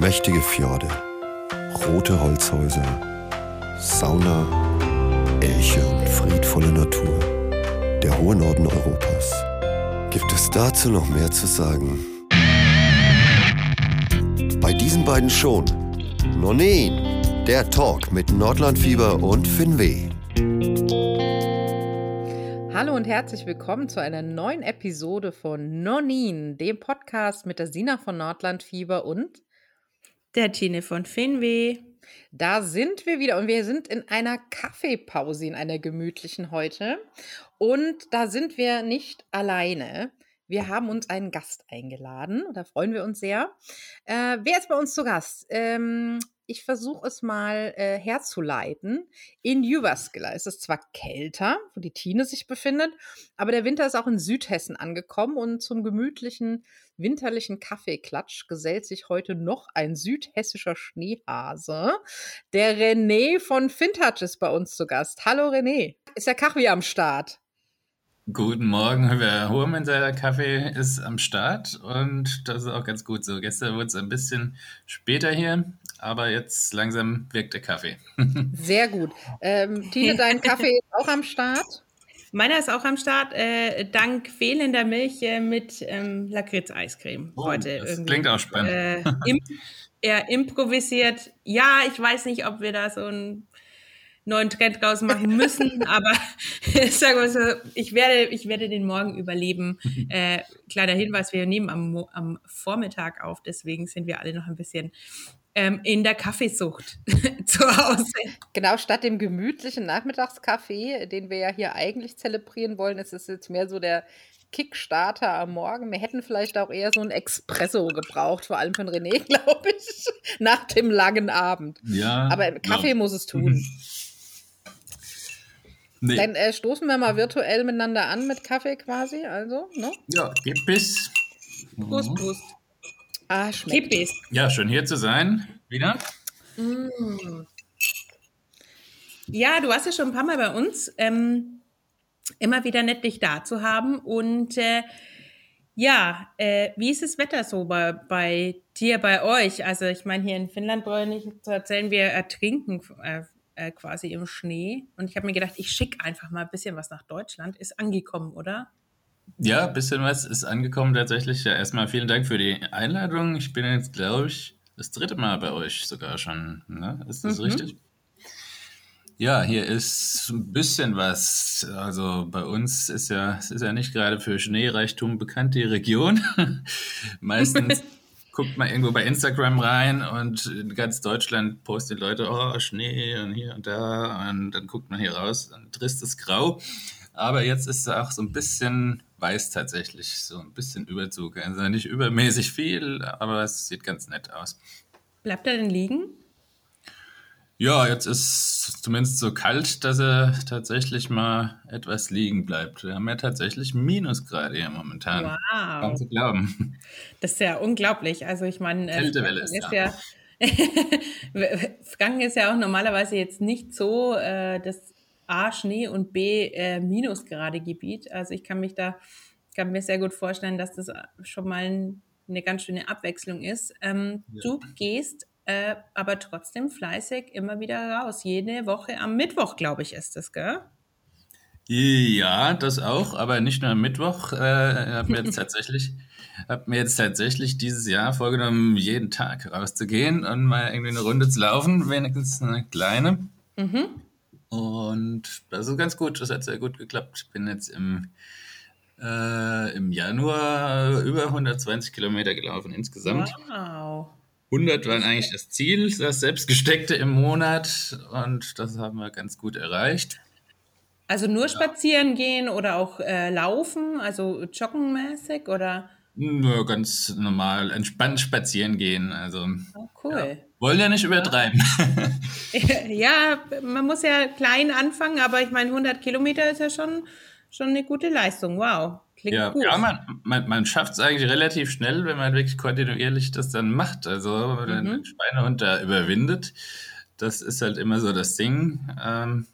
Mächtige Fjorde, rote Holzhäuser, Sauna, Elche und friedvolle Natur. Der hohe Norden Europas. Gibt es dazu noch mehr zu sagen? Bei diesen beiden schon. Nonin, der Talk mit Nordlandfieber und Finweh. Hallo und herzlich willkommen zu einer neuen Episode von Nonin, dem Podcast mit der Sina von Nordlandfieber und der Tine von Finweh. Da sind wir wieder und wir sind in einer Kaffeepause, in einer gemütlichen heute. Und da sind wir nicht alleine. Wir haben uns einen Gast eingeladen. Da freuen wir uns sehr. Äh, wer ist bei uns zu Gast? Ähm, ich versuche es mal äh, herzuleiten. In Jyväskylä ist es zwar kälter, wo die Tine sich befindet, aber der Winter ist auch in Südhessen angekommen und zum gemütlichen winterlichen Kaffeeklatsch gesellt sich heute noch ein südhessischer Schneehase. Der René von Fintouch ist bei uns zu Gast. Hallo René. Ist der Kaffee am Start? Guten Morgen, Herr Hurmann, der Kaffee ist am Start und das ist auch ganz gut so. Gestern wurde es ein bisschen später hier, aber jetzt langsam wirkt der Kaffee. Sehr gut. Ähm, Tine, dein Kaffee ist auch am Start? Meiner ist auch am Start, äh, dank fehlender Milch äh, mit ähm, Lakritz-Eiscreme oh, heute. Das irgendwie. klingt auch spannend. Äh, im, eher improvisiert. Ja, ich weiß nicht, ob wir da so einen neuen Trend draus machen müssen, aber sagen wir so, ich werde, ich werde den Morgen überleben. Äh, kleiner Hinweis, wir nehmen am, am Vormittag auf, deswegen sind wir alle noch ein bisschen ähm, in der Kaffeesucht zu Hause. Genau, statt dem gemütlichen Nachmittagskaffee, den wir ja hier eigentlich zelebrieren wollen, ist es jetzt mehr so der Kickstarter am Morgen. Wir hätten vielleicht auch eher so ein Espresso gebraucht, vor allem von René, glaube ich, nach dem langen Abend. Ja. Aber Kaffee ja. muss es tun. Nee. Dann äh, stoßen wir mal virtuell miteinander an mit Kaffee quasi, also, ne? Ja, gib bis. Prost, Prost. Ah, schmeckt. Kippis. Ja, schön hier zu sein. Wieder. Mm. Ja, du warst ja schon ein paar Mal bei uns. Ähm, immer wieder nett, dich da zu haben. Und äh, ja, äh, wie ist das Wetter so bei, bei dir, bei euch? Also ich meine, hier in Finnland brauche ich nicht zu erzählen, wir ertrinken äh, quasi im Schnee. Und ich habe mir gedacht, ich schicke einfach mal ein bisschen was nach Deutschland. Ist angekommen, oder? Ja, ein bisschen was ist angekommen tatsächlich. Ja, erstmal vielen Dank für die Einladung. Ich bin jetzt, glaube ich, das dritte Mal bei euch sogar schon. Ne? Ist das mhm. richtig? Ja, hier ist ein bisschen was. Also bei uns ist ja, es ist ja nicht gerade für Schneereichtum bekannt, die Region. Meistens guckt man irgendwo bei Instagram rein und in ganz Deutschland posten Leute, oh, Schnee und hier und da. Und dann guckt man hier raus, ein tristes Grau. Aber jetzt ist es auch so ein bisschen weiß tatsächlich, so ein bisschen Überzug. Also nicht übermäßig viel, aber es sieht ganz nett aus. Bleibt er denn liegen? Ja, jetzt ist es zumindest so kalt, dass er tatsächlich mal etwas liegen bleibt. Wir haben ja tatsächlich Minusgrade hier momentan. Wow. Kaum zu glauben. Das ist ja unglaublich. Also ich meine, äh, Kältewelle ist, ist ja. Franken ist ja auch normalerweise jetzt nicht so äh, das A, Schnee und B, äh, Minusgrade-Gebiet. Also ich kann mich da, kann mir sehr gut vorstellen, dass das schon mal eine ganz schöne Abwechslung ist. Ähm, ja. Du gehst äh, aber trotzdem fleißig immer wieder raus. Jede Woche am Mittwoch, glaube ich, ist das, gell? Ja, das auch, aber nicht nur am Mittwoch. Äh, habe mir jetzt tatsächlich, habe mir jetzt tatsächlich dieses Jahr vorgenommen, jeden Tag rauszugehen und mal irgendwie eine Runde zu laufen, wenigstens eine kleine. Mhm. Und das ist ganz gut. Das hat sehr gut geklappt. Ich bin jetzt im äh, im Januar über 120 Kilometer gelaufen insgesamt. Wow. 100 waren eigentlich das Ziel, das selbstgesteckte im Monat und das haben wir ganz gut erreicht. Also nur spazieren gehen oder auch äh, laufen, also joggenmäßig oder? Nur ganz normal, entspannt spazieren gehen. Also oh, cool. Ja. Wollen ja nicht übertreiben. ja, man muss ja klein anfangen, aber ich meine, 100 Kilometer ist ja schon, schon eine gute Leistung. Wow. Klingt ja, gut. Ja, man, man, man schafft es eigentlich relativ schnell, wenn man wirklich kontinuierlich das dann macht. Also mhm. den Schweinehund da überwindet. Das ist halt immer so das Ding. Ähm,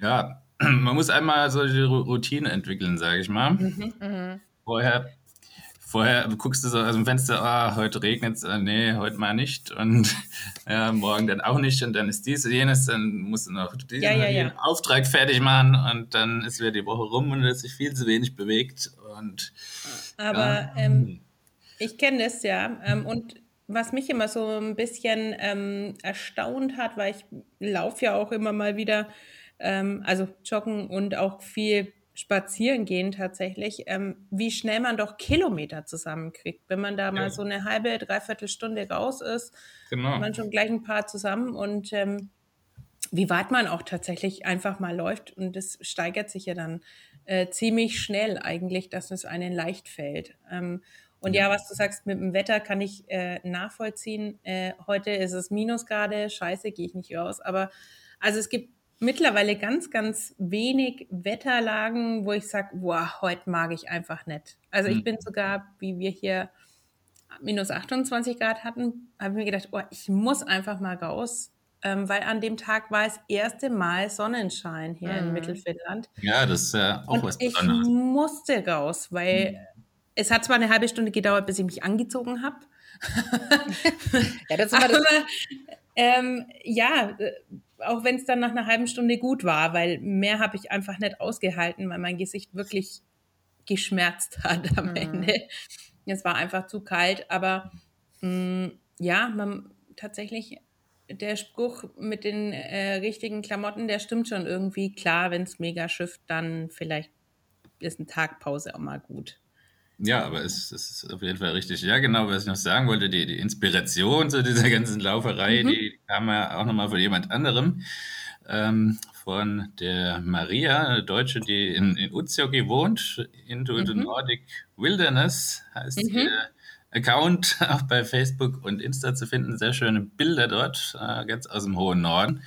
ja, man muss einmal so die Routine entwickeln, sage ich mal. Mhm, mh. Vorher, vorher guckst du so aus dem Fenster, ah, heute regnet es, äh, nee, heute mal nicht. Und ja, morgen dann auch nicht. Und dann ist dies und jenes, dann musst du noch diesen Ja, ja, ja. Auftrag fertig machen. Und dann ist wieder die Woche rum und es sich viel zu wenig bewegt. Und Aber ähm, ich kenne das ja. Ähm, und was mich immer so ein bisschen ähm, erstaunt hat, weil ich laufe ja auch immer mal wieder, ähm, also joggen und auch viel spazieren gehen tatsächlich, ähm, wie schnell man doch Kilometer zusammenkriegt. Wenn man da mal Ja. so eine halbe, dreiviertel Stunde raus ist, Genau. man schon gleich ein paar zusammen und ähm, wie weit man auch tatsächlich einfach mal läuft. Und das steigert sich ja dann äh, ziemlich schnell eigentlich, dass es einen leicht fällt. Ähm, und ja, was du sagst mit dem Wetter, kann ich äh, nachvollziehen. Äh, heute ist es Minusgrade, scheiße, gehe ich nicht raus. Aber also es gibt mittlerweile ganz, ganz wenig Wetterlagen, wo ich sage, boah, heute mag ich einfach nicht. Also ich Mhm. bin sogar, wie wir hier minus 28 Grad hatten, habe ich mir gedacht, oh, ich muss einfach mal raus, ähm, weil an dem Tag war das erste Mal Sonnenschein hier in Mhm. Mittelfinnland. Ja, das ist ja auch Und was ich musste raus, weil es hat zwar eine halbe Stunde gedauert, bis ich mich angezogen habe. Ja, das ist immer das, Aber ähm, ja, äh, auch wenn es dann nach einer halben Stunde gut war, weil mehr habe ich einfach nicht ausgehalten, weil mein Gesicht wirklich geschmerzt hat am Mhm. Ende. Es war einfach zu kalt, aber mh, ja, man tatsächlich der Spruch mit den äh, richtigen Klamotten, der stimmt schon irgendwie. Klar, wenn es mega schifft, dann vielleicht ist eine Tagpause auch mal gut. Ja, aber es, es ist auf jeden Fall richtig. Ja, genau, was ich noch sagen wollte, die, die Inspiration zu dieser ganzen Lauferei, Mhm. die kam ja auch nochmal von jemand anderem. Ähm, von der Maria, eine Deutsche, die in, in Utsjoki wohnt, Into the Mhm. Nordic Wilderness heißt Mhm. ihr Account, auch bei Facebook und Insta zu finden. Sehr schöne Bilder dort, äh, ganz aus dem hohen Norden.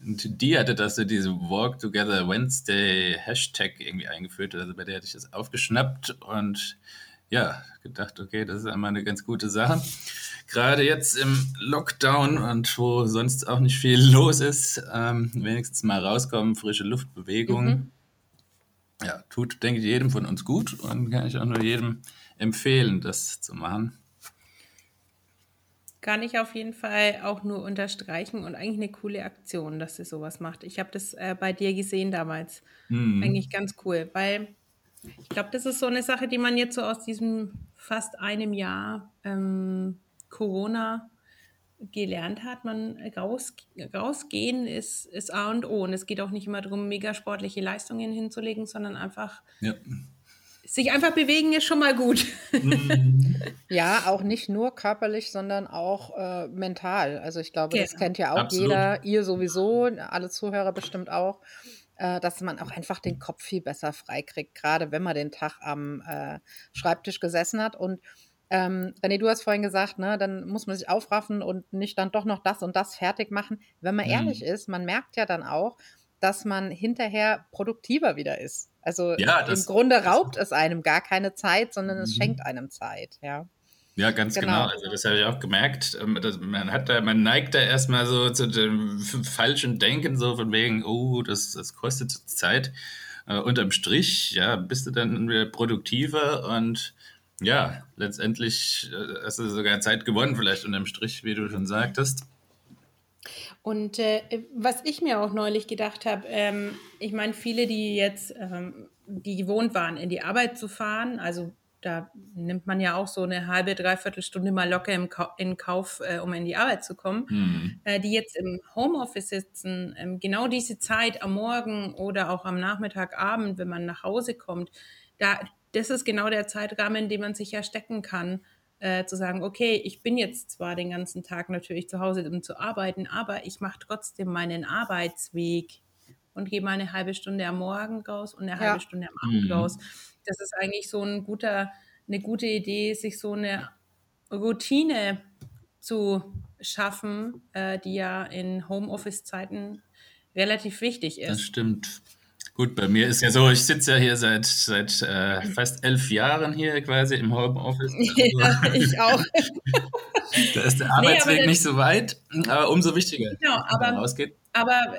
Und die hatte das so diese Walk Together Wednesday Hashtag irgendwie eingeführt. Also bei der hatte ich das aufgeschnappt und ja, gedacht, okay, das ist einmal eine ganz gute Sache. Gerade jetzt im Lockdown und wo sonst auch nicht viel los ist, ähm, wenigstens mal rauskommen, frische Luftbewegung. Mhm. Ja, tut, denke ich, jedem von uns gut und kann ich auch nur jedem empfehlen, das zu machen. Kann ich auf jeden Fall auch nur unterstreichen und eigentlich eine coole Aktion, dass sie sowas macht. Ich habe das äh, bei dir gesehen damals. Mhm. Eigentlich ganz cool, weil ich glaube, das ist so eine Sache, die man jetzt so aus diesem fast einem Jahr ähm, Corona gelernt hat. Man raus, rausgehen ist, ist A und O. Und es geht auch nicht immer darum, mega sportliche Leistungen hinzulegen, sondern einfach Ja. Sich einfach bewegen ist schon mal gut. ja, auch nicht nur körperlich, sondern auch äh, mental. Also ich glaube, das Genau. kennt ja auch Absolut. jeder, ihr sowieso, alle Zuhörer bestimmt auch, äh, dass man auch einfach den Kopf viel besser freikriegt, gerade wenn man den Tag am äh, Schreibtisch gesessen hat. Und ähm, René, du hast vorhin gesagt, ne, dann muss man sich aufraffen und nicht dann doch noch das und das fertig machen. Wenn man Mhm. ehrlich ist, man merkt ja dann auch, dass man hinterher produktiver wieder ist. Also Ja, im das- Grunde raubt es einem gar keine Zeit, sondern es Mhm. schenkt einem Zeit, ja. Ja, ganz genau. Genau. Also das habe ich auch gemerkt. Ähm, man hat da, man neigt da erstmal so zu dem falschen Denken, so von wegen, oh, das, das kostet Zeit. Äh, unterm Strich, ja, bist du dann wieder produktiver und ja, letztendlich äh, hast du sogar Zeit gewonnen, vielleicht unterm Strich, wie du schon sagtest. Und äh, was ich mir auch neulich gedacht habe, ähm, ich meine, viele, die jetzt, ähm, die gewohnt waren, in die Arbeit zu fahren, also da nimmt man ja auch so eine halbe, dreiviertel Stunde mal locker im Kau in Kauf, äh, um in die Arbeit zu kommen, Hm. äh, die jetzt im Homeoffice sitzen, ähm, genau diese Zeit am Morgen oder auch am Nachmittag, Abend, wenn man nach Hause kommt, da, das ist genau der Zeitrahmen, in dem man sich ja stecken kann, äh, zu sagen, okay, ich bin jetzt zwar den ganzen Tag natürlich zu Hause, um zu arbeiten, aber ich mache trotzdem meinen Arbeitsweg und gehe mal eine halbe Stunde am Morgen raus und eine Ja. halbe Stunde am Abend Mhm. raus. Das ist eigentlich so ein guter, eine gute Idee, sich so eine Routine zu schaffen, äh, die ja in Homeoffice-Zeiten relativ wichtig Das ist. stimmt. Gut, bei mir ist ja so, ich sitze ja hier seit, seit äh, fast elf Jahren hier quasi im Homeoffice. ja, ich auch. Da ist der Arbeitsweg das- nicht so weit, aber umso wichtiger, Genau, wenn man aber rausgeht. Aber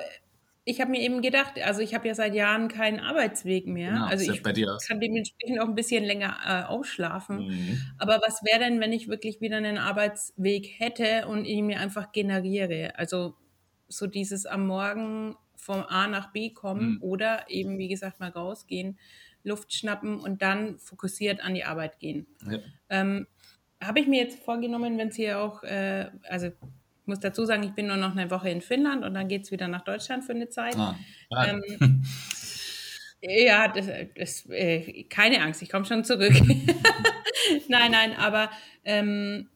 ich habe mir eben gedacht, also ich habe ja seit Jahren keinen Arbeitsweg mehr. Genau, also ich kann dementsprechend auch ein bisschen länger äh, ausschlafen. Mhm. Aber was wäre denn, wenn ich wirklich wieder einen Arbeitsweg hätte und ihn mir einfach generiere? Also so dieses am Morgen vom A nach B kommen Mhm. oder eben, wie gesagt, mal rausgehen, Luft schnappen und dann fokussiert an die Arbeit gehen. Ja. Ähm, Habe ich mir jetzt vorgenommen, wenn es hier auch, äh, also ich muss dazu sagen, ich bin nur noch eine Woche in Finnland und dann geht es wieder nach Deutschland für eine Zeit. Ah. Ähm, ja, das, das, äh, keine Angst, ich komme schon zurück. nein, nein, aber ähm,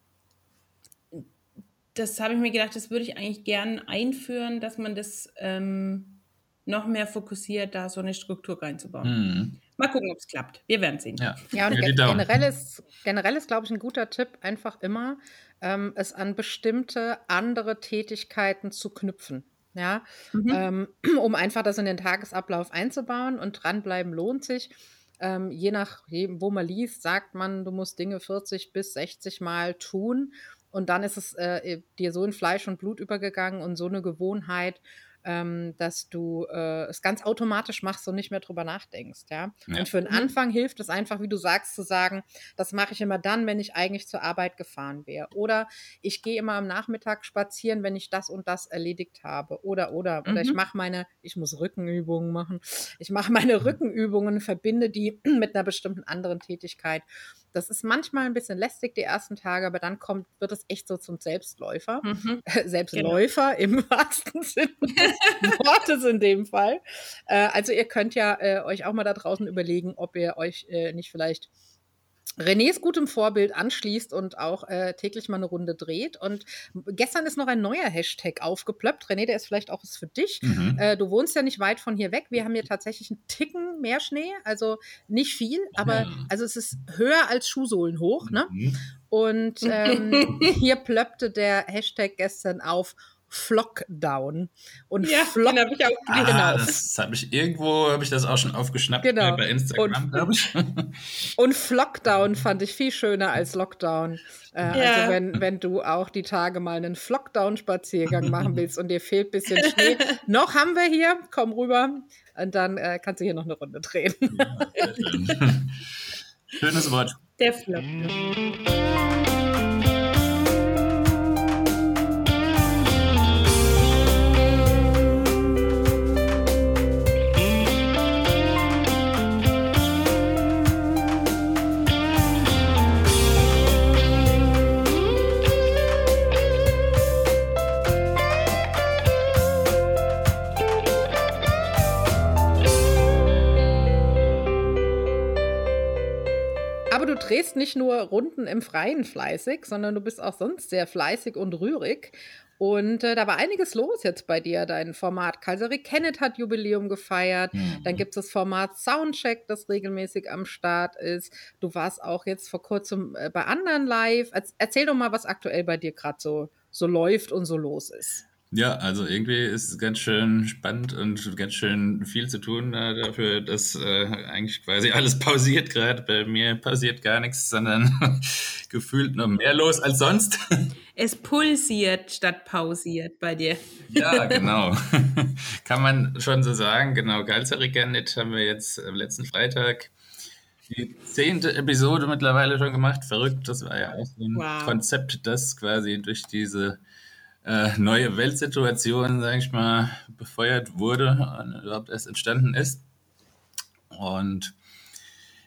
das habe ich mir gedacht, das würde ich eigentlich gern einführen, dass man das ähm, noch mehr fokussiert, da so eine Struktur reinzubauen. Mhm. Mal gucken, ob es klappt. Wir werden sehen. Ja. Ja, und ge generell ist, generell ist, glaube ich, ein guter Tipp, einfach immer ähm, es an bestimmte andere Tätigkeiten zu knüpfen. Ja, Mhm. ähm, um einfach das in den Tagesablauf einzubauen und dranbleiben lohnt sich. Ähm, je nach, wo man liest, sagt man, du musst Dinge 40 bis 60 Mal tun. Und dann ist es äh, dir so in Fleisch und Blut übergegangen und so eine Gewohnheit, ähm, dass du äh, es ganz automatisch machst und nicht mehr drüber nachdenkst. Ja? Ja. Und für den Mhm. Anfang hilft es einfach, wie du sagst, zu sagen, das mache ich immer dann, wenn ich eigentlich zur Arbeit gefahren wäre. Oder ich gehe immer am Nachmittag spazieren, wenn ich das und das erledigt habe. Oder, oder, oder ich Mhm. mache meine, ich muss Rückenübungen machen. Ich mache meine Rückenübungen, verbinde die mit einer bestimmten anderen Tätigkeit. Das ist manchmal ein bisschen lästig die ersten Tage, aber dann kommt, wird es echt so zum Selbstläufer. Mhm. Selbstläufer im wahrsten Sinne des Wortes in dem Fall. Äh, also ihr könnt ja äh, euch auch mal da draußen überlegen, ob ihr euch äh, nicht vielleicht Renés gutem Vorbild anschließt und auch äh, täglich mal eine Runde dreht. Und gestern ist noch ein neuer Hashtag aufgeplöppt. René, der ist vielleicht auch was für dich. Mhm. Äh, du wohnst ja nicht weit von hier weg. Wir haben hier tatsächlich einen Ticken mehr Schnee, also nicht viel, aber also es ist höher als Schuhsohlen hoch. Ne? Mhm. Und ähm, hier plöppte der Hashtag gestern auf Flockdown. Und Ja, Flock, den habe ich auch Ah, gelesen. Genau. das habe ich irgendwo, habe ich das auch schon aufgeschnappt Genau. bei Instagram, Und- glaube ich. und Flockdown fand ich viel schöner als Lockdown. Äh, Ja. Also wenn, wenn du auch die Tage mal einen Flockdown-Spaziergang machen willst und dir fehlt ein bisschen Schnee. Noch haben wir hier, komm rüber und dann äh, kannst du hier noch eine Runde drehen. Schön. Schönes Wort. Der Flop. Drehst nicht nur Runden im Freien fleißig, sondern du bist auch sonst sehr fleißig und rührig. Und äh, da war einiges los jetzt bei dir. Dein Format Kaiserie Kenneth hat Jubiläum gefeiert. Mhm. Dann gibt es das Format Soundcheck, das regelmäßig am Start ist. Du warst auch jetzt vor kurzem äh, bei anderen live. Erz- Erzähl doch mal, was aktuell bei dir gerade so, so läuft und so los ist. Ja, also irgendwie ist es ganz schön spannend und ganz schön viel zu tun äh, dafür, dass äh, eigentlich quasi alles pausiert gerade. Bei mir passiert gar nichts, sondern gefühlt noch mehr los als sonst. Es pulsiert statt pausiert bei dir. Ja, genau. Kann man schon so sagen. Genau, Galzeriganit haben wir jetzt am letzten Freitag die zehnte Episode mittlerweile schon gemacht. Verrückt, das war ja auch so ein Wow. Konzept, das quasi durch diese äh, neue Weltsituation, sage ich mal, befeuert wurde und überhaupt erst entstanden ist. Und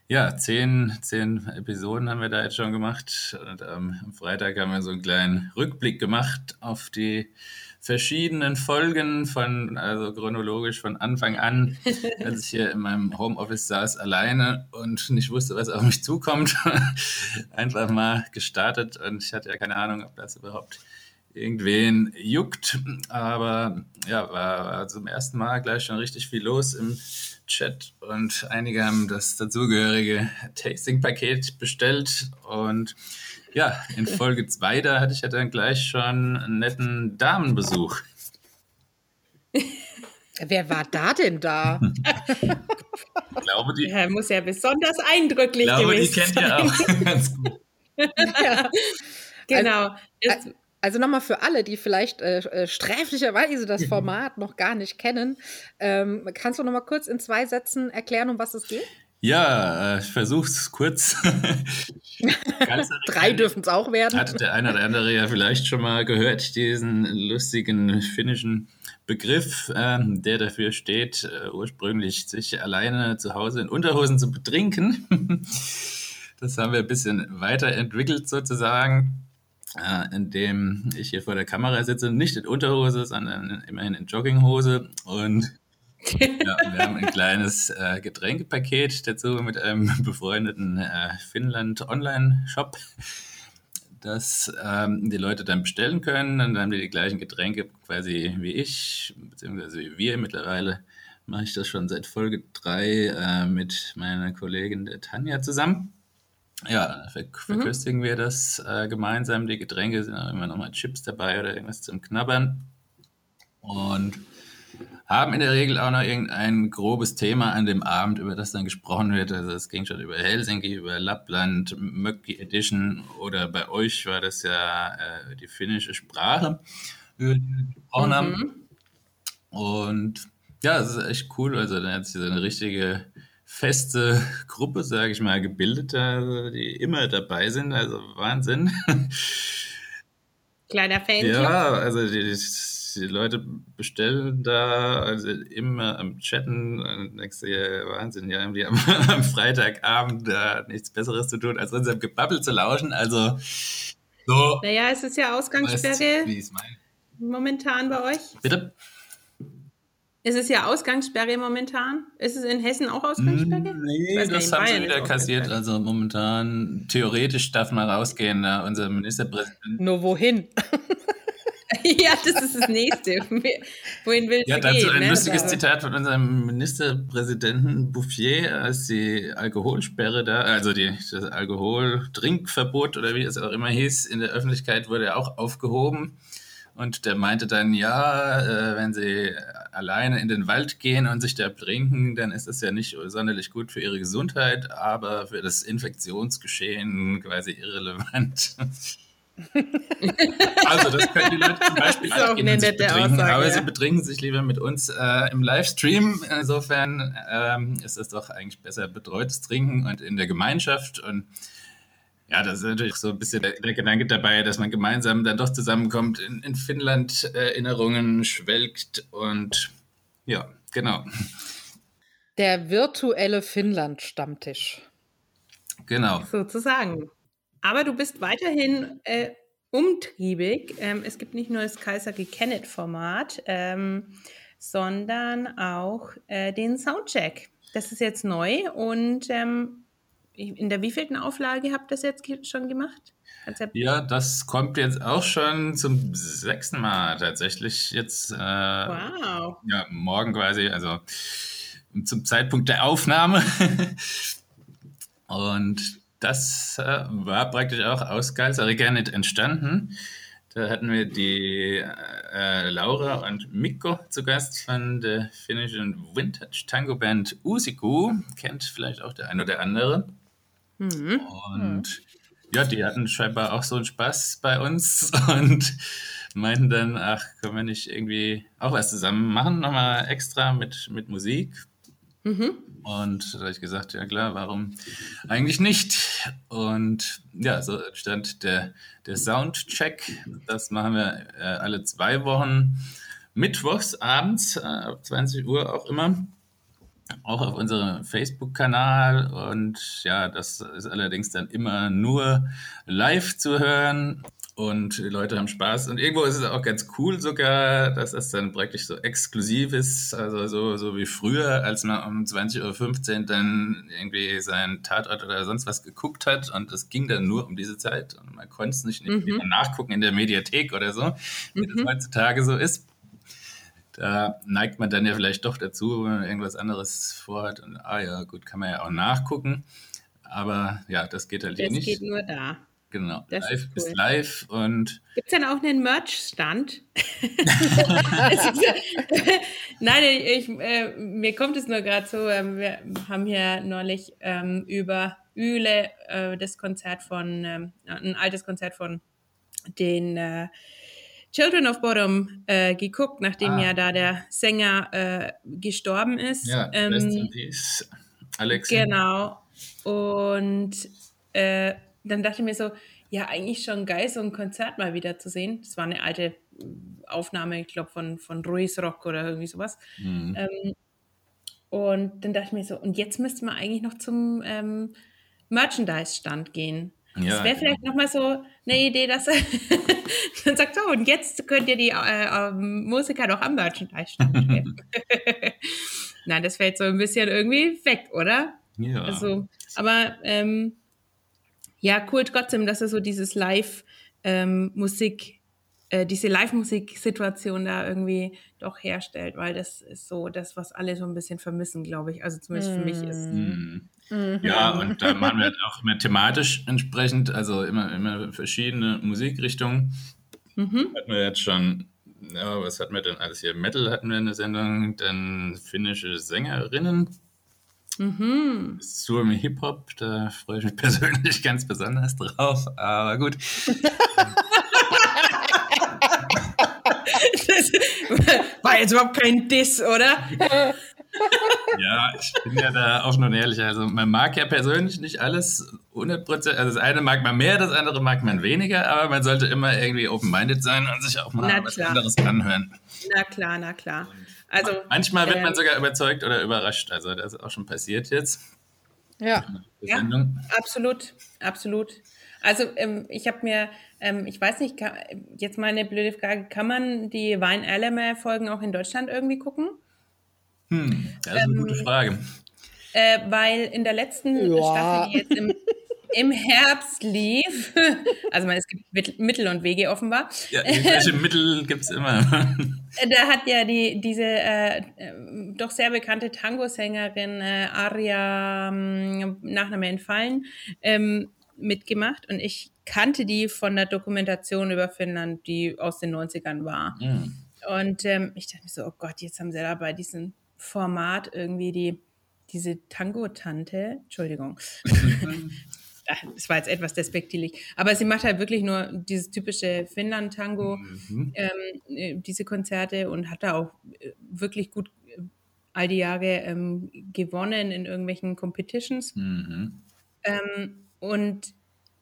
ja, zehn, zehn Episoden haben wir da jetzt schon gemacht. Und ähm, am Freitag haben wir so einen kleinen Rückblick gemacht auf die verschiedenen Folgen von, also chronologisch von Anfang an, als ich hier in meinem Homeoffice saß alleine und nicht wusste, was auf mich zukommt. Einfach mal gestartet und ich hatte ja keine Ahnung, ob das überhaupt irgendwen juckt. Aber ja, war, war zum ersten Mal gleich schon richtig viel los im Chat und einige haben das dazugehörige Tasting-Paket bestellt und ja, in Folge 2, da hatte ich ja dann gleich schon einen netten Damenbesuch. Wer war da denn da? Ich glaube, die, Ja, muss ja besonders eindrücklich glaube, die gewesen kennt sein. ihr auch ganz gut. ja. Genau. Es, Also nochmal für alle, die vielleicht äh, äh sträflicherweise das Format noch gar nicht kennen, ähm, kannst du nochmal kurz in zwei Sätzen erklären, um was es geht? Ja, äh, ich versuche es kurz. Drei dürfen es auch werden. Hatte der eine oder andere ja vielleicht schon mal gehört, diesen lustigen finnischen Begriff, äh, der dafür steht, äh, ursprünglich sich alleine zu Hause in Unterhosen zu betrinken. das haben wir ein bisschen weiterentwickelt sozusagen, äh, indem ich hier vor der Kamera sitze, nicht in Unterhose, sondern immerhin in Jogginghose und ja, wir haben ein kleines äh, Getränkepaket dazu mit einem befreundeten äh, Finnland-Online-Shop, das ähm, die Leute dann bestellen können. Und dann haben die die gleichen Getränke quasi wie ich, beziehungsweise wie wir mittlerweile. Mache ich das schon seit Folge 3 äh, mit meiner Kollegin der Tanja zusammen. Ja, ver mhm. verköstigen mhm. wir das äh, gemeinsam. Die Getränke sind auch immer noch mal Chips dabei oder irgendwas zum Knabbern. Und haben in der Regel auch noch irgendein grobes Thema an dem Abend, über das dann gesprochen wird. Also es ging schon über Helsinki, über Lappland, Möcki Edition oder bei euch war das ja äh, die finnische Sprache, über die wir gesprochen mhm. haben. Und ja, es ist echt cool. Also da hat sich so eine richtige feste Gruppe, sage ich mal, gebildet, die immer dabei sind. Also Wahnsinn. Kleiner Fan. Ja, also die, die Leute bestellen da, also immer am Chatten, und denkst Wahnsinn, ja, die haben am Freitagabend da nichts Besseres zu tun, als unserem Gebabbel zu lauschen. Also so. Naja, es ist ja Ausgangssperre weißt, momentan bei euch. Bitte? Es ist ja Ausgangssperre momentan. Ist es in Hessen auch Ausgangssperre? Nee, das haben sie wieder kassiert. Also momentan, theoretisch darf man rausgehen, da unser Ministerpräsident. Nur wohin? ja, das ist das Nächste. Wohin willst ja, du dazu gehen? ein ne? lustiges also. Zitat von unserem Ministerpräsidenten Bouffier, als die Alkoholsperre da, also die, das Alkoholtrinkverbot oder wie es auch immer hieß, in der Öffentlichkeit wurde auch aufgehoben. Und der meinte dann, ja, äh, wenn sie alleine in den Wald gehen und sich da trinken, dann ist das ja nicht sonderlich gut für ihre Gesundheit, aber für das Infektionsgeschehen quasi irrelevant. also, das können die Leute zum Beispiel auch gehen sich betrinken, Aussage, aber ja. sie betrinken sich lieber mit uns äh, im Livestream. Insofern ähm, ist es doch eigentlich besser betreutes Trinken und in der Gemeinschaft und ja, das ist natürlich so ein bisschen der, der, Gedanke dabei, dass man gemeinsam dann doch zusammenkommt, in, in Finnland äh, Erinnerungen schwelgt und ja, genau. Der virtuelle Finnland-Stammtisch. Genau. Sozusagen. Aber du bist weiterhin äh, umtriebig. Ähm, es gibt nicht nur das Kaiser Kennet-Format, ähm, sondern auch äh, den Soundcheck. Das ist jetzt neu und ähm, in der wievielten Auflage habt ihr das jetzt schon gemacht? Ja, das kommt jetzt auch schon zum sechsten Mal tatsächlich jetzt. Äh, wow. Ja, morgen quasi, also zum Zeitpunkt der Aufnahme. Und das äh, war praktisch auch aus Galsariganet entstanden. Da hatten wir die äh, Laura und Mikko zu Gast von der finnischen Vintage Tango Band Usiku. Kennt vielleicht auch der ein oder andere. Mhm. Und ja, die hatten scheinbar auch so einen Spaß bei uns und meinten dann, ach, können wir nicht irgendwie auch was zusammen machen, nochmal extra mit, mit Musik. Mhm. Und da habe ich gesagt, ja klar, warum eigentlich nicht? Und ja, so entstand der, der Soundcheck. Das machen wir äh, alle zwei Wochen, mittwochs abends, äh, ab 20 Uhr auch immer. Auch auf unserem Facebook-Kanal. Und ja, das ist allerdings dann immer nur live zu hören und die Leute haben Spaß. Und irgendwo ist es auch ganz cool sogar, dass es dann praktisch so exklusiv ist, also so, so wie früher, als man um 20.15 Uhr dann irgendwie seinen Tatort oder sonst was geguckt hat und es ging dann nur um diese Zeit und man konnte es nicht, nicht mhm. nachgucken in der Mediathek oder so, wie mhm. das heutzutage so ist. Da neigt man dann ja vielleicht doch dazu, wenn man irgendwas anderes vorhat und ah ja, gut, kann man ja auch nachgucken. Aber ja, das geht halt das nicht. Das geht nur da. Genau, das live ist, cool. ist live und. Gibt es denn auch einen Merch-Stand? Nein, ich, äh, mir kommt es nur gerade so, äh, wir haben hier neulich ähm, über Üle äh, das Konzert von, ähm, ein altes Konzert von den äh, Children of Bottom äh, geguckt, nachdem Ah. ja da der Sänger äh, gestorben ist. Ja, Ähm, in peace. Alex. Genau. Und äh, dann dachte ich mir so, ja, eigentlich schon geil, so ein Konzert mal wieder zu sehen. Das war eine alte Aufnahme, ich glaube, von, von Ruiz Rock oder irgendwie sowas. Mhm. Ähm, und dann dachte ich mir so, und jetzt müsste man eigentlich noch zum ähm, Merchandise-Stand gehen. Ja, das wäre vielleicht nochmal so eine Idee, dass er dann sagt, so, und jetzt könnt ihr die äh, ähm, Musiker doch am Merchandise-Stand. Nein, das fällt so ein bisschen irgendwie weg, oder? ja. Also, aber ähm, ja, cool trotzdem, dass er so dieses Live-Musik, äh, diese Live-Musik-Situation da irgendwie doch herstellt, weil das ist so das, was alle so ein bisschen vermissen, glaube ich. Also zumindest für mich ist. Mhm. Ja, und da machen wir halt auch immer thematisch entsprechend, also immer, immer verschiedene Musikrichtungen. Mhm. Hatten wir jetzt schon, ja, was hatten wir denn alles hier? Metal hatten wir in der Sendung, dann finnische Sängerinnen, Mhm. Suomi Hip-Hop, da freue ich mich persönlich ganz besonders drauf, aber gut. War jetzt überhaupt kein Diss, oder? Ja, ich bin ja da offen und ehrlich. Also man mag ja persönlich nicht alles 100%. Also das eine mag man mehr, das andere mag man weniger, aber man sollte immer irgendwie open-minded sein und sich auch mal Na was klar. anderes anhören. Na klar, na klar. Also, Manchmal wird man ähm, sogar überzeugt oder überrascht. Also das ist auch schon passiert jetzt. Ja. Ja. Absolut, absolut. Also ähm, ich habe mir, ähm, ich weiß nicht, kann, jetzt mal eine blöde Frage, kann man die Wein Eleme Folgen auch in Deutschland irgendwie gucken? Hm, das ist eine Ähm, gute Frage. Äh, weil in der letzten Ja. Staffel, die jetzt im, im Herbst lief, also man, es gibt Mit- Mittel und Wege offenbar, Ja, irgendwelche Mittel gibt es immer. Äh, Da hat ja die, diese äh, äh, doch sehr bekannte Tango-Sängerin äh, Aria, ähm, Nachname entfallen, ähm, mitgemacht. Und ich kannte die von der Dokumentation über Finnland, die aus den 90ern war. Hm. Und ähm, ich dachte mir so, oh Gott, jetzt haben sie da bei diesem Format irgendwie die, diese Tango-Tante, Entschuldigung, das war jetzt etwas despektierlich, aber sie macht halt wirklich nur dieses typische Finnland-Tango, Mhm. ähm, äh, diese Konzerte und hat da auch äh, wirklich gut äh, all die Jahre ähm, gewonnen in irgendwelchen Competitions. Mhm. Ähm, und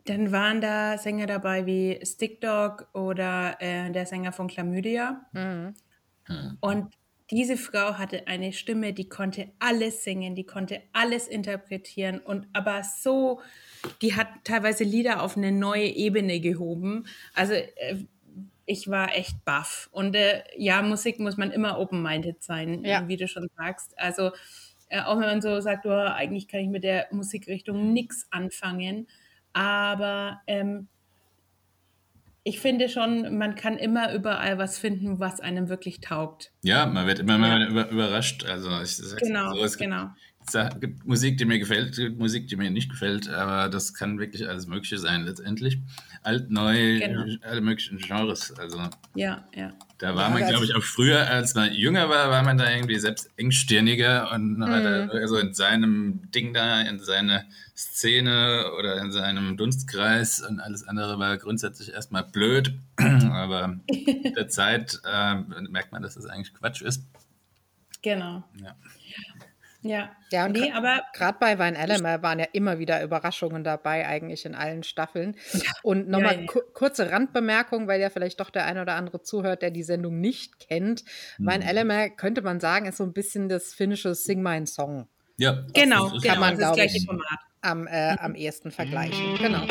dann waren da Sänger dabei wie Stick Dog oder äh, der Sänger von Chlamydia. Mhm. Und diese Frau hatte eine Stimme, die konnte alles singen, die konnte alles interpretieren und aber so, die hat teilweise Lieder auf eine neue Ebene gehoben. Also äh, ich war echt baff. Und äh, ja, Musik muss man immer open-minded sein, Ja. wie du schon sagst. Also äh, auch wenn man so sagt, oh, eigentlich kann ich mit der Musikrichtung nichts anfangen, aber ähm, ich finde schon, man kann immer überall was finden, was einem wirklich taugt. Ja, man wird immer mal Ja. über, überrascht. Also ich Genau, so, es gibt, genau. Es gibt Musik, die mir gefällt, es gibt Musik, die mir nicht gefällt, aber das kann wirklich alles Mögliche sein letztendlich. Alt, neu, Genau. alle möglichen Genres. Also Ja, ja. da war Ja, man, also- glaube ich, auch früher, als man jünger war, war man da irgendwie selbst engstirniger und Mhm. da also in seinem Ding da, in seiner Szene oder in seinem Dunstkreis und alles andere war grundsätzlich erstmal blöd. Aber mit der Zeit äh, merkt man, dass das eigentlich Quatsch ist. Genau. Ja. Ja. Ja, und nee, aber Gerade bei Wein Ellemer waren ja immer wieder Überraschungen dabei, eigentlich in allen Staffeln. Und nochmal Ja, ja. ku kurze Randbemerkung, weil ja vielleicht doch der ein oder andere zuhört, der die Sendung nicht kennt. Wein Mhm. Ellemer, könnte man sagen, ist so ein bisschen das finnische Sing mein Song Ja, das genau, ist- genau, man, das das gleiche ich. Format. am, äh, am ehesten vergleichen. Genau.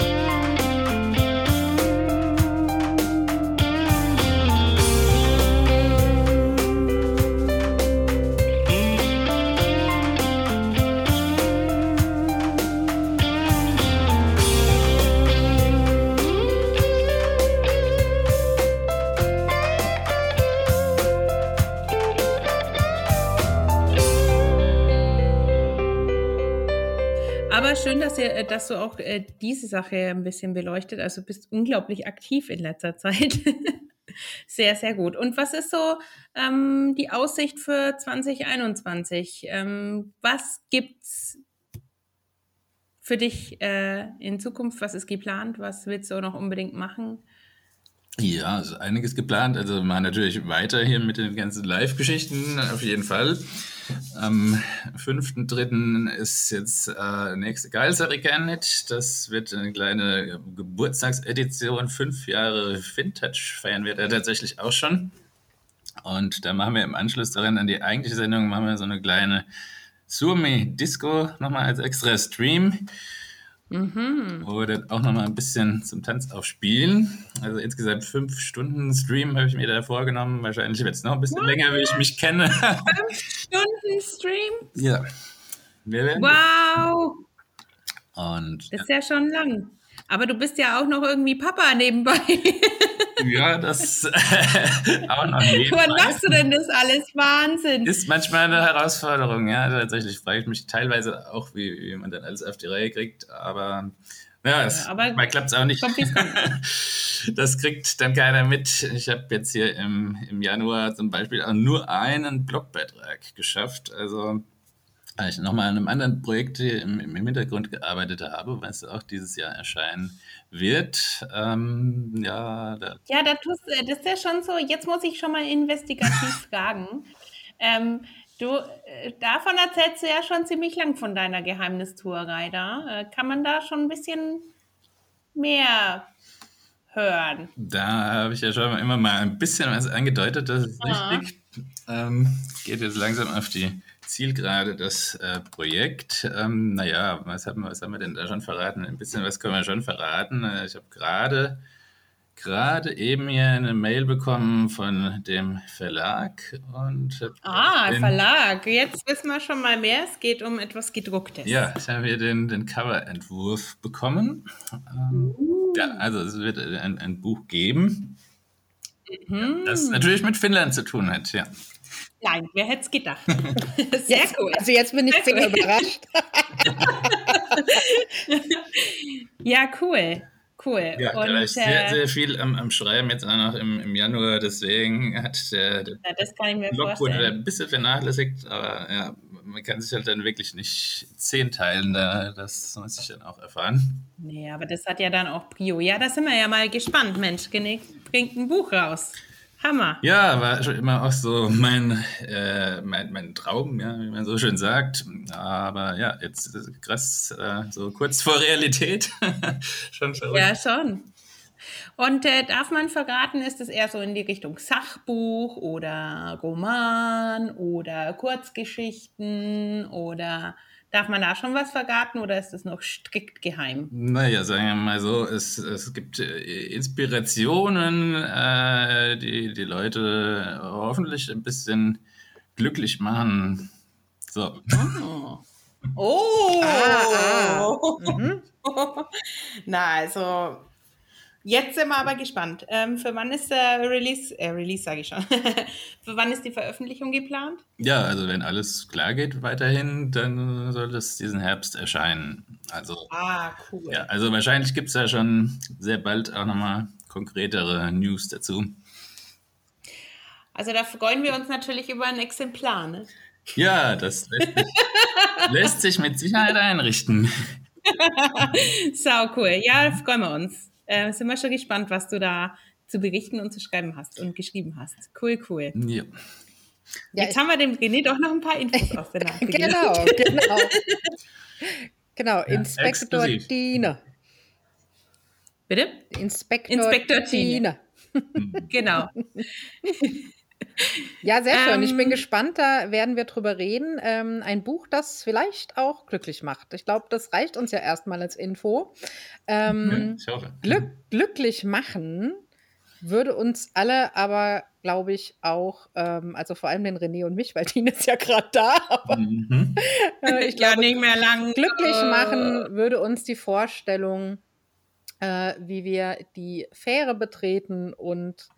Ihr, äh, dass du auch äh, diese Sache ein bisschen beleuchtet. Also bist unglaublich aktiv in letzter Zeit. sehr, sehr gut. Und was ist so ähm, die Aussicht für 2021? Ähm, was gibt's für dich äh, in Zukunft? Was ist geplant? Was willst du noch unbedingt machen? Ja, also einiges geplant. Also mal natürlich weiter hier mit den ganzen Live-Geschichten, auf jeden Fall. Am 5.3. ist jetzt äh, nächste Geilsaricanet. Das wird eine kleine Geburtstagsedition. Fünf Jahre Vintage feiern wir da tatsächlich auch schon. Und da machen wir im Anschluss daran an die eigentliche Sendung, machen wir so eine kleine Surmi Disco nochmal als extra Stream. Mhm. Wo wir dann auch nochmal ein bisschen zum Tanz aufspielen. Also insgesamt fünf Stunden Stream habe ich mir da vorgenommen. Wahrscheinlich wird es noch ein bisschen What? länger, wie ich mich kenne. Fünf Stunden Stream? Ja. wow! Und, das ist ja. ja schon lang. Aber du bist ja auch noch irgendwie Papa nebenbei. Ja, das auch noch nebenbei. Wann machst du denn das alles? Wahnsinn. Ist manchmal eine Herausforderung, ja. Tatsächlich frage ich mich teilweise auch, wie, wie man dann alles auf die Reihe kriegt. Aber ja, es, ja, mal klappt es auch nicht. das kriegt dann keiner mit. Ich habe jetzt hier im, im Januar zum Beispiel auch nur einen Blogbeitrag geschafft. Also weil ich nochmal an einem anderen Projekt im, im, Hintergrund gearbeitet habe, was auch dieses Jahr erscheinen wird. Ähm, ja, da ja, da tust, das ist ja schon so, jetzt muss ich schon mal investigativ fragen. Ähm, du, äh, davon erzählst du ja schon ziemlich lang von deiner Geheimnistuerei da. Äh, kann man da schon ein bisschen mehr hören? Da habe ich ja schon immer mal ein bisschen was angedeutet, das ist ah. richtig. Ähm, geht jetzt langsam auf die Zielgerade das äh, Projekt. Ähm, naja, was haben, wir, was haben wir denn da schon verraten? Ein bisschen was können wir schon verraten. Äh, ich habe gerade gerade eben hier eine Mail bekommen von dem Verlag und ah den, Verlag jetzt wissen wir schon mal mehr es geht um etwas gedrucktes ja ich habe hier den, den Coverentwurf bekommen ähm, uh. ja also es wird ein, ein Buch geben mhm. das natürlich mit Finnland zu tun hat ja Nein, wer hätte es gedacht? Sehr jetzt, cool. Also jetzt bin ich sehr überrascht. ja, cool. Cool. Ja, und, ist sehr, äh, sehr viel am, am Schreiben jetzt auch noch im, im Januar, deswegen hat der, der ja, das kann ich mir Blog wurde ein bisschen vernachlässigt, aber ja, man kann sich halt dann wirklich nicht zehn teilen, da, das muss ich dann auch erfahren. Nee, aber das hat ja dann auch Prio. Ja, da sind wir ja mal gespannt. Mensch, bringt ein Buch raus. Hammer. Ja, war schon immer auch so mein, äh, mein, mein Traum, ja, wie man so schön sagt. Aber ja, jetzt krass, äh, so kurz vor Realität. schon verrückt. Ja, schon. Und äh, darf man verraten, ist es eher so in die Richtung Sachbuch oder Roman oder Kurzgeschichten oder Darf man da schon was verraten oder ist es noch strikt geheim? Naja, sagen wir mal so, es, es gibt äh, Inspirationen, äh, die die Leute hoffentlich ein bisschen glücklich machen. So. Oh. Oh! Ah, ah. Mhm. Na, also Jetzt sind wir aber gespannt. Ähm, für wann ist der Release, äh, Release sage ich schon, für wann ist die Veröffentlichung geplant? Ja, also wenn alles klar geht weiterhin, dann soll es diesen Herbst erscheinen. Also, ah, cool. Ja, also wahrscheinlich gibt es ja schon sehr bald auch nochmal konkretere News dazu. Also da freuen wir uns natürlich über ein Exemplar, ne? Ja, das lässt sich, lässt sich mit Sicherheit einrichten. Sau cool. Ja, freuen wir uns. Äh, sind wir schon gespannt, was du da zu berichten und zu schreiben hast und geschrieben hast. Cool, cool. Ja. Jetzt haben wir dem René doch noch ein paar Infos aus der Nase Genau, genau. genau, ja, Inspektor Diener. Bitte? Inspektor, Inspektor Diener. genau. Ja, sehr schön. Ähm, ich bin ähm. gespannt, da werden wir drüber reden. Ähm, ein Buch, das vielleicht auch glücklich macht. Ich glaube, das reicht uns ja erstmal als Info. Ähm, ja, glück, glücklich machen würde uns alle aber, glaube ich, auch, ähm, also vor allem den René und mich, weil Tine ist ja gerade da, aber mhm. äh, ich glaube, ja, nicht mehr lang. glücklich machen würde uns die Vorstellung, äh, wie wir die Fähre betreten und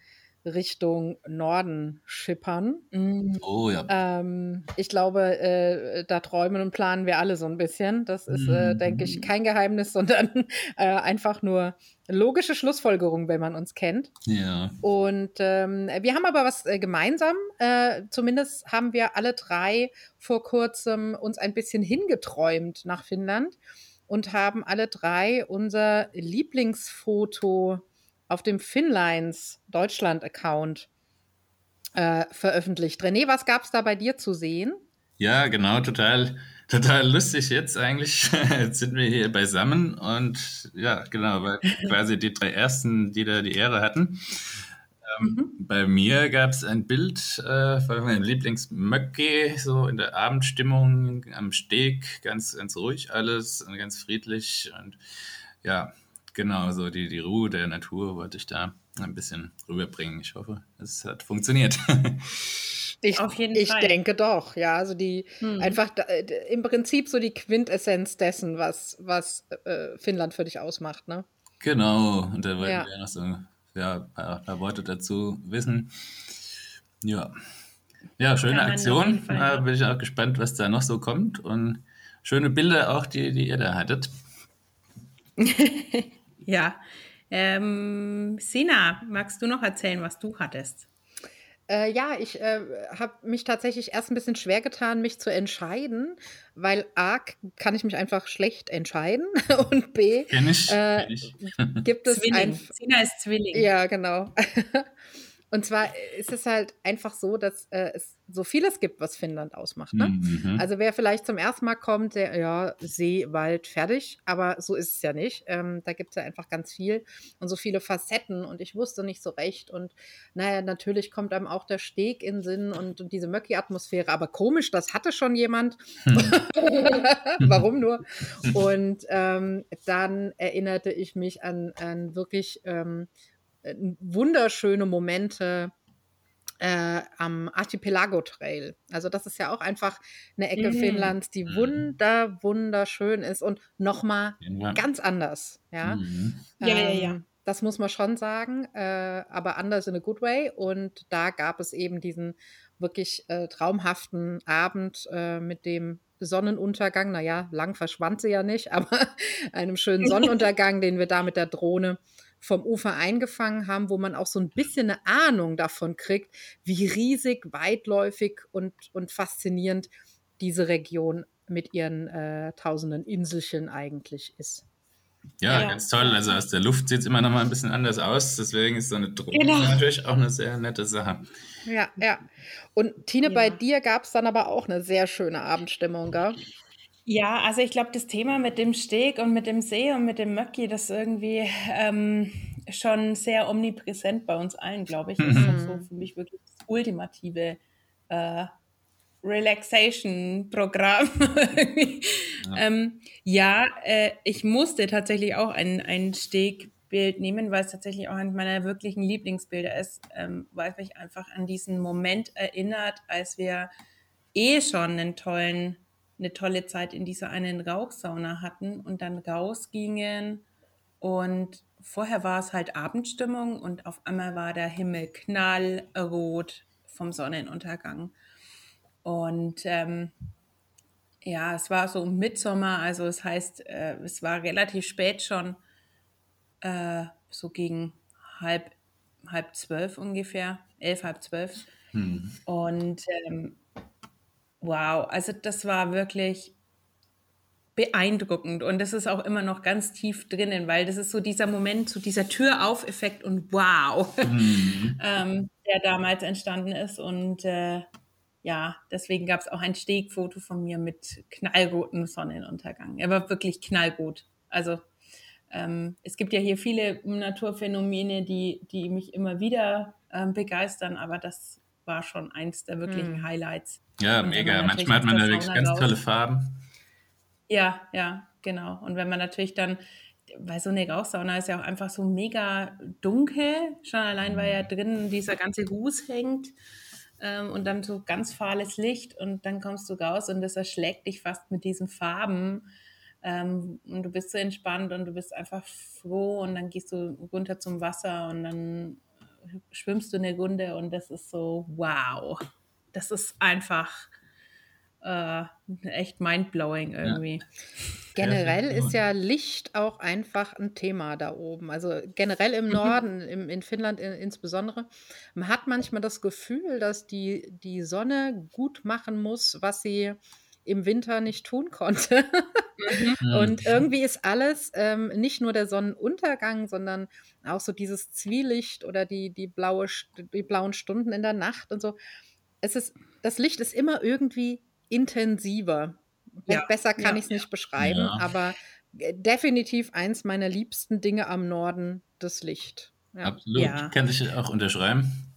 Richtung Norden schippern. Mhm. Oh ja. Ähm, ich glaube, äh, da träumen und planen wir alle so ein bisschen. Das ist, äh, denke ich, mhm. kein Geheimnis, sondern äh, einfach nur logische Schlussfolgerung, wenn man uns kennt. Ja. Und ähm, wir haben aber was äh, gemeinsam. Äh, zumindest haben wir alle drei vor kurzem uns ein bisschen hingeträumt nach Finnland und haben alle drei unser Lieblingsfoto auf dem Finlines Deutschland-Account äh, veröffentlicht. René, was gab es da bei dir zu sehen? Ja, genau, total, total lustig jetzt eigentlich. Jetzt sind wir hier beisammen und ja, genau, weil quasi die drei ersten, die da die Ehre hatten. Ähm, mhm. Bei mir gab es ein Bild äh, von meinem Lieblingsmöcke, so in der Abendstimmung am Steg, ganz, ganz ruhig alles und ganz friedlich und ja, genau, so die, die Ruhe der Natur wollte ich da ein bisschen rüberbringen. Ich hoffe, es hat funktioniert. Ich, Auf jeden ich Fall. denke doch, ja. Also die hm. einfach da, äh, im Prinzip so die Quintessenz dessen, was, was äh, Finnland für dich ausmacht, ne? Genau, und da wollten ja. wir noch so ja, ein paar, paar, Worte dazu wissen. Ja. Ja, schöne Aktion. Da bin ich auch gespannt, was da noch so kommt. Und schöne Bilder auch, die, die ihr da hattet. ja. Ähm, Sina, magst du noch erzählen, was du hattest? Äh, ja, ich äh, habe mich tatsächlich erst ein bisschen schwer getan, mich zu entscheiden, weil A, kann ich mich einfach schlecht entscheiden und B, kenn ich, äh, gibt es ein... Sina ist Zwilling. Ja, genau. Und zwar ist es halt einfach so, dass äh, es so vieles gibt, was Finnland ausmacht. Ne? Mhm. Also wer vielleicht zum ersten Mal kommt, der, ja, See, Wald, fertig, aber so ist es ja nicht. Ähm, da gibt es ja einfach ganz viel und so viele Facetten und ich wusste nicht so recht. Und naja, natürlich kommt einem auch der Steg in Sinn und, und diese Möcki-Atmosphäre, aber komisch, das hatte schon jemand. Hm. Warum nur? Und ähm, dann erinnerte ich mich an, an wirklich ähm, äh, wunderschöne Momente äh, am Archipelago Trail. Also das ist ja auch einfach eine Ecke mhm. Finnlands, die mhm. wunder, wunderschön ist und nochmal ja. ganz anders. Ja? Mhm. Ähm, ja, ja, ja. Das muss man schon sagen, äh, aber anders in a good way. Und da gab es eben diesen wirklich äh, traumhaften Abend äh, mit dem Sonnenuntergang. Naja, lang verschwand sie ja nicht, aber einem schönen Sonnenuntergang, den wir da mit der Drohne vom Ufer eingefangen haben, wo man auch so ein bisschen eine Ahnung davon kriegt, wie riesig, weitläufig und, und faszinierend diese Region mit ihren äh, tausenden Inselchen eigentlich ist. Ja, ja, ganz toll. Also aus der Luft sieht es immer noch mal ein bisschen anders aus. Deswegen ist so eine Drohne genau. natürlich auch eine sehr nette Sache. Ja, ja. Und Tine, ja. bei dir gab es dann aber auch eine sehr schöne Abendstimmung, gell? Ja, also ich glaube, das Thema mit dem Steg und mit dem See und mit dem Möcki, das ist irgendwie ähm, schon sehr omnipräsent bei uns allen, glaube ich. Das ist mhm. so für mich wirklich das ultimative äh, Relaxation-Programm. ja, ähm, ja äh, ich musste tatsächlich auch ein, ein Stegbild nehmen, weil es tatsächlich auch eines meiner wirklichen Lieblingsbilder ist, ähm, weil es mich einfach an diesen Moment erinnert, als wir eh schon einen tollen eine tolle Zeit in dieser einen Rauchsauna hatten und dann rausgingen und vorher war es halt Abendstimmung und auf einmal war der Himmel knallrot vom Sonnenuntergang. Und ähm, ja, es war so Mitsommer, also es heißt, äh, es war relativ spät schon, äh, so gegen halb, halb zwölf ungefähr, elf, halb zwölf. Hm. Und ähm, Wow, also das war wirklich beeindruckend und das ist auch immer noch ganz tief drinnen, weil das ist so dieser Moment, so dieser Türauf-Effekt und wow, mhm. ähm, der damals entstanden ist und äh, ja, deswegen gab es auch ein Stegfoto von mir mit knallrotem Sonnenuntergang. Er war wirklich knallrot. Also ähm, es gibt ja hier viele Naturphänomene, die, die mich immer wieder ähm, begeistern, aber das war schon eins der wirklichen hm. Highlights. Ja, und mega. Manchmal hat man da wirklich ganz tolle Farben. Ja, ja, genau. Und wenn man natürlich dann, weil so eine Rauchsauna ist ja auch einfach so mega dunkel, schon allein weil ja mhm. drin dieser ganze Ruß hängt ähm, und dann so ganz fahles Licht und dann kommst du raus und das erschlägt dich fast mit diesen Farben. Ähm, und du bist so entspannt und du bist einfach froh und dann gehst du runter zum Wasser und dann schwimmst du eine Runde und das ist so, wow. Das ist einfach äh, echt mindblowing irgendwie. Ja. Generell ist ja Licht auch einfach ein Thema da oben. Also generell im mhm. Norden, im, in Finnland in, insbesondere. Man hat manchmal das Gefühl, dass die, die Sonne gut machen muss, was sie im Winter nicht tun konnte. Mhm. Und irgendwie ist alles, ähm, nicht nur der Sonnenuntergang, sondern auch so dieses Zwielicht oder die, die, blaue, die blauen Stunden in der Nacht und so. Es ist, das Licht ist immer irgendwie intensiver. Ja, Besser kann ja, ich es nicht beschreiben, Ja. aber äh, definitiv eins meiner liebsten Dinge am Norden, das Licht. Absolut. Kann ich auch unterschreiben.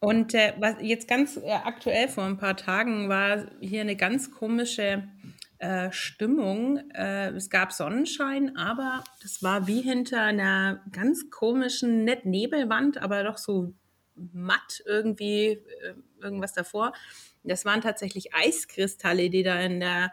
Und äh, was jetzt ganz äh, aktuell vor ein paar Tagen war hier eine ganz komische äh, Stimmung. Äh, es gab Sonnenschein, aber das war wie hinter einer ganz komischen, nicht Nebelwand, aber doch so matt irgendwie äh, irgendwas davor. Das waren tatsächlich Eiskristalle, die da in der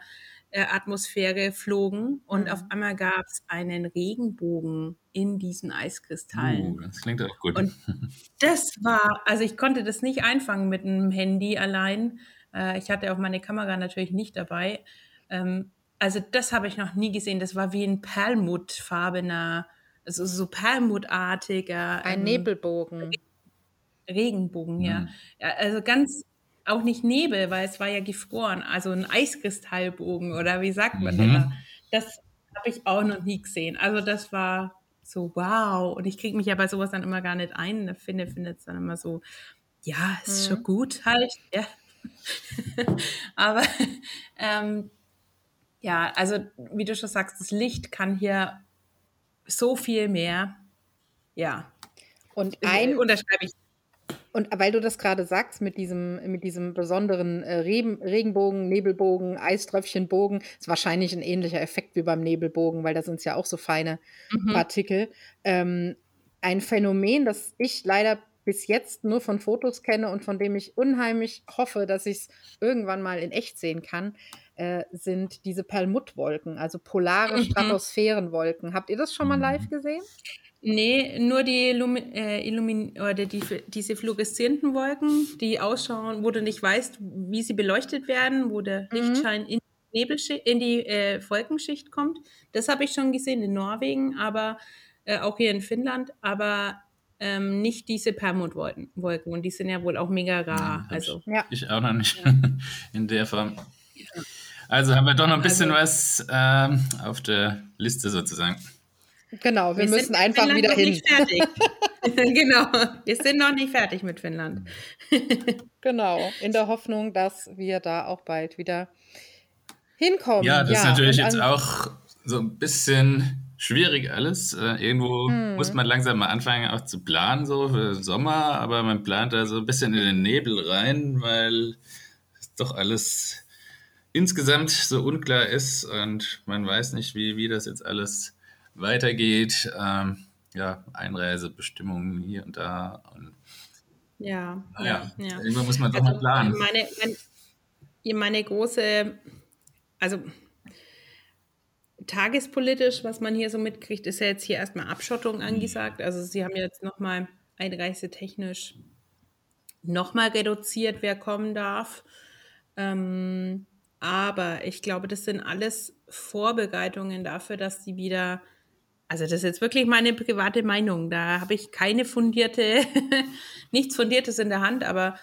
äh, Atmosphäre flogen und Mhm. auf einmal gab es einen Regenbogen in diesen Eiskristallen. Uh, das klingt auch gut. Und das war, also ich konnte das nicht einfangen mit einem Handy allein. Äh, ich hatte auch meine Kamera natürlich nicht dabei. Ähm, also das habe ich noch nie gesehen. Das war wie ein Perlmuttfarbener, also so perlmuttartiger Ein ähm, Nebelbogen. Regenbogen, ja. Mhm. ja. Also ganz auch nicht Nebel, weil es war ja gefroren. Also ein Eiskristallbogen oder wie sagt man denn Mhm. da? Das habe ich auch noch nie gesehen. Also das war so wow. Und ich kriege mich ja bei sowas dann immer gar nicht ein. Ich finde, finde es dann immer so, ja, ist Mhm. schon gut halt. Ja. Aber ähm, ja, also wie du schon sagst, das Licht kann hier so viel mehr. Ja, Und ein, unterschreibe ich. Und weil du das gerade sagst mit diesem, mit diesem besonderen äh, Reben, Regenbogen, Nebelbogen, Eiströpfchenbogen, ist wahrscheinlich ein ähnlicher Effekt wie beim Nebelbogen, weil da sind es ja auch so feine Mhm. Partikel. Ähm, ein Phänomen, das ich leider bis jetzt nur von Fotos kenne und von dem ich unheimlich hoffe, dass ich es irgendwann mal in echt sehen kann, äh, sind diese Perlmuttwolken, also polare Mhm. Stratosphärenwolken. Habt ihr das schon mal Mhm. live gesehen? Nee, nur die Lumi äh, Illumin oder die, diese fluoreszierenden Wolken, die ausschauen, wo du nicht weißt, wie sie beleuchtet werden, wo der Mhm. Lichtschein in die, Nebelschi- in die äh, Wolkenschicht kommt. Das habe ich schon gesehen in Norwegen, aber äh, auch hier in Finnland, aber ähm, nicht diese Permutwolken. Wolken. Und die sind ja wohl auch mega rar. Ja, Also, Ja. Ich auch noch nicht in der Form. Also haben wir doch noch ein bisschen Also- was ähm, auf der Liste sozusagen. Genau, wir, sind müssen einfach Finnland wieder noch hin. Nicht fertig. genau, wir sind noch nicht fertig mit Finnland. Genau, in der Hoffnung, dass wir da auch bald wieder hinkommen. Ja, das ist natürlich jetzt auch so ein bisschen schwierig alles. Äh, irgendwo Hm. muss man langsam mal anfangen, auch zu planen, so für den Sommer, aber man plant da so ein bisschen in den Nebel rein, weil es doch alles insgesamt so unklar ist und man weiß nicht, wie, wie das jetzt alles weitergeht. Ähm, ja, Einreisebestimmungen hier und da. Und Ja, naja, ja, irgendwann muss man doch Also mal planen. meine, meine, meine große, also tagespolitisch, was man hier so mitkriegt, ist ja jetzt hier erstmal Abschottung angesagt. Also sie haben jetzt nochmal einreisetechnisch nochmal reduziert, wer kommen darf. Ähm, aber ich glaube, das sind alles Vorbereitungen dafür, dass sie wieder, also das ist jetzt wirklich meine private Meinung, da habe ich keine fundierte, nichts Fundiertes in der Hand, aber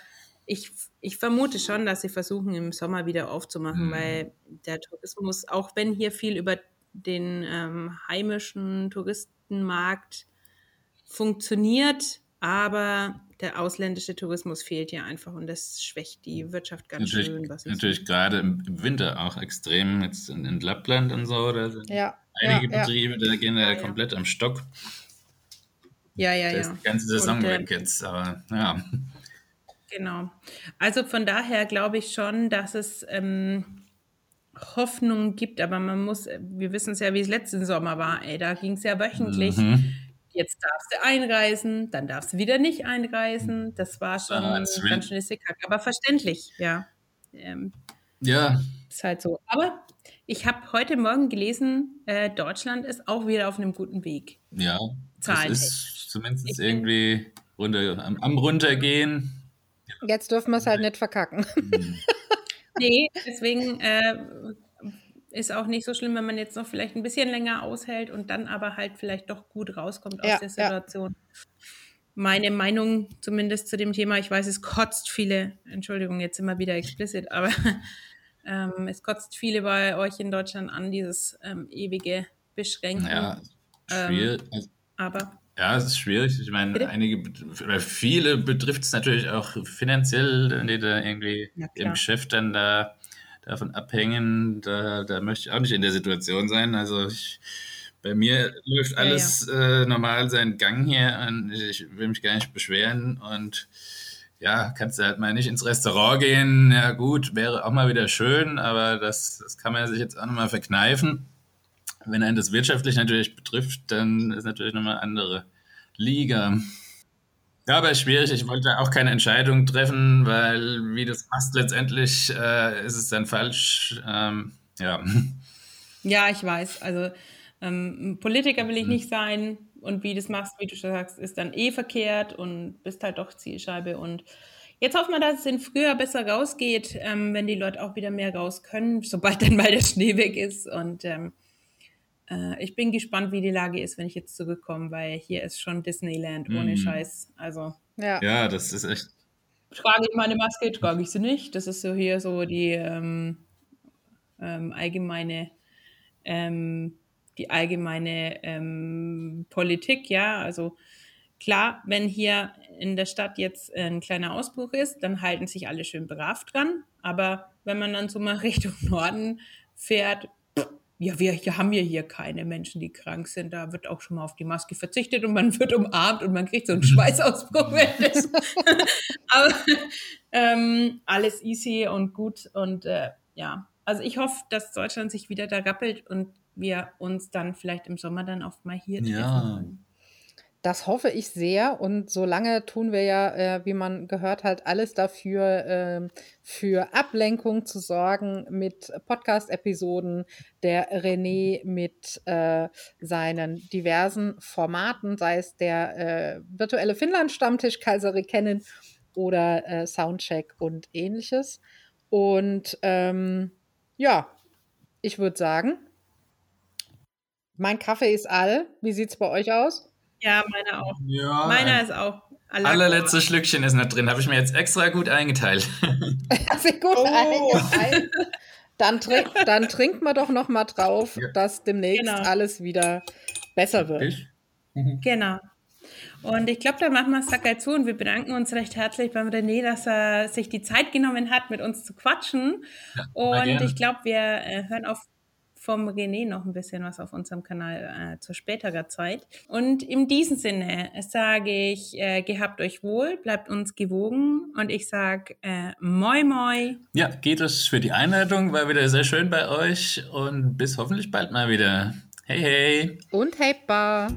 ich, ich vermute schon, dass sie versuchen, im Sommer wieder aufzumachen, Mhm. weil der Tourismus, auch wenn hier viel über den ähm, heimischen Touristenmarkt funktioniert, aber der ausländische Tourismus fehlt ja einfach und das schwächt die Wirtschaft ganz Natürlich, schön. Was ich natürlich gerade im, im Winter auch extrem, jetzt in, in Lappland und so, da sind Ja, einige ja, ja. Betriebe, da gehen ja, komplett am Stock. ja, ja, Da ist ja. die ganze Saison Und, äh, weg jetzt, aber ja. Genau. Also von daher glaube ich schon, dass es ähm, Hoffnung gibt, aber man muss, wir wissen es ja, wie es letzten Sommer war, ey, da ging es ja wöchentlich. Mhm. Jetzt darfst du einreisen, dann darfst du wieder nicht einreisen. Das war schon Ah, ein Sven. ganz schönes Hickhack, aber verständlich, ja. Ähm, Ja, ist halt so. Aber ich habe heute Morgen gelesen, äh, Deutschland ist auch wieder auf einem guten Weg. ja. Das Zahlentechnisch. ist zumindest Ich irgendwie runter, am, am Runtergehen. Jetzt dürfen wir es halt nicht verkacken. Mhm. Nee, deswegen äh, ist auch nicht so schlimm, wenn man jetzt noch vielleicht ein bisschen länger aushält und dann aber halt vielleicht doch gut rauskommt aus Ja, der ja. Situation. Meine Meinung zumindest zu dem Thema, ich weiß, es kotzt viele, Entschuldigung, jetzt immer wieder explicit, aber Ähm, es kotzt viele bei euch in Deutschland an, dieses ähm, ewige Beschränken. Ja, Ähm, schwierig. Also, Aber ja, es ist schwierig. Ich meine, Bitte? einige oder viele betrifft es natürlich auch finanziell, die da irgendwie Ja, im. Geschäft dann da davon abhängen. Da, da möchte ich auch nicht in der Situation sein. Also ich, bei mir läuft Ja, alles Äh, normal seinen Gang hier und ich will mich gar nicht beschweren und ja, kannst du halt mal nicht ins Restaurant gehen. Ja gut, wäre auch mal wieder schön, aber das, das kann man sich jetzt auch nochmal verkneifen. Wenn einen das wirtschaftlich natürlich betrifft, dann ist natürlich nochmal andere Liga. Ja, aber schwierig. Ich wollte auch keine Entscheidung treffen, weil wie das passt letztendlich, äh, ist es dann falsch. Ähm, ja. ja, ich weiß. Also ähm, Politiker will ich nicht sein und wie das machst, wie du schon sagst, ist dann eh verkehrt und bist halt doch Zielscheibe. Und jetzt hoffen wir, dass es in Frühjahr besser rausgeht, ähm, wenn die Leute auch wieder mehr raus können, sobald dann mal der Schnee weg ist. Und ähm, äh, ich bin gespannt, wie die Lage ist, wenn ich jetzt zurückkomme, weil hier ist schon Disneyland ohne Mhm. Scheiß. Also Ja. ja, das ist echt. trage ich meine Maske, trage ich sie nicht. Das ist so hier so die ähm, ähm, allgemeine, ähm, die allgemeine ähm, Politik, ja. Also klar, wenn hier in der Stadt jetzt ein kleiner Ausbruch ist, dann halten sich alle schön brav dran. Aber wenn man dann so mal Richtung Norden fährt, ja, wir hier haben ja hier keine Menschen, die krank sind. Da wird auch schon mal auf die Maske verzichtet und man wird umarmt und man kriegt so einen Schweißausbruch. währenddessen. Aber ähm, alles easy und gut. Und äh, ja, also ich hoffe, dass Deutschland sich wieder da rappelt und wir uns dann vielleicht im Sommer dann auch mal hier treffen Ja. können. Das hoffe ich sehr. Und solange tun wir ja, äh, wie man gehört hat, alles dafür, ähm, für Ablenkung zu sorgen mit Podcast-Episoden. Der René mit äh, seinen diversen Formaten, sei es der äh, virtuelle Finnland-Stammtisch, Kaiseri kennen oder äh, Soundcheck und ähnliches. Und ähm, ja, ich würde sagen, mein Kaffee ist all. Wie sieht es bei euch aus? Ja, meiner auch. Ja, Meiner ist auch. à la allerletztes Goa. Schlückchen ist noch drin. Habe ich mir jetzt extra gut eingeteilt. Sehr gut Oh. eingeteilt. Dann, trink, dann trinkt man doch noch mal drauf, Ja. dass demnächst Genau. alles wieder besser wird. Ich? Genau. Und ich glaube, da machen wir es Sacker zu und wir bedanken uns recht herzlich beim René, dass er sich die Zeit genommen hat, mit uns zu quatschen. und gerne. ich glaube, wir äh, hören auf vom René noch ein bisschen was auf unserem Kanal äh, zu späterer Zeit. Und in diesem Sinne sage ich, äh, gehabt euch wohl, bleibt uns gewogen und ich sage äh, moi moi. Ja, geht es für die Einladung. War wieder sehr schön bei euch und bis hoffentlich bald mal wieder. Hey, hey. Und hey, Bar.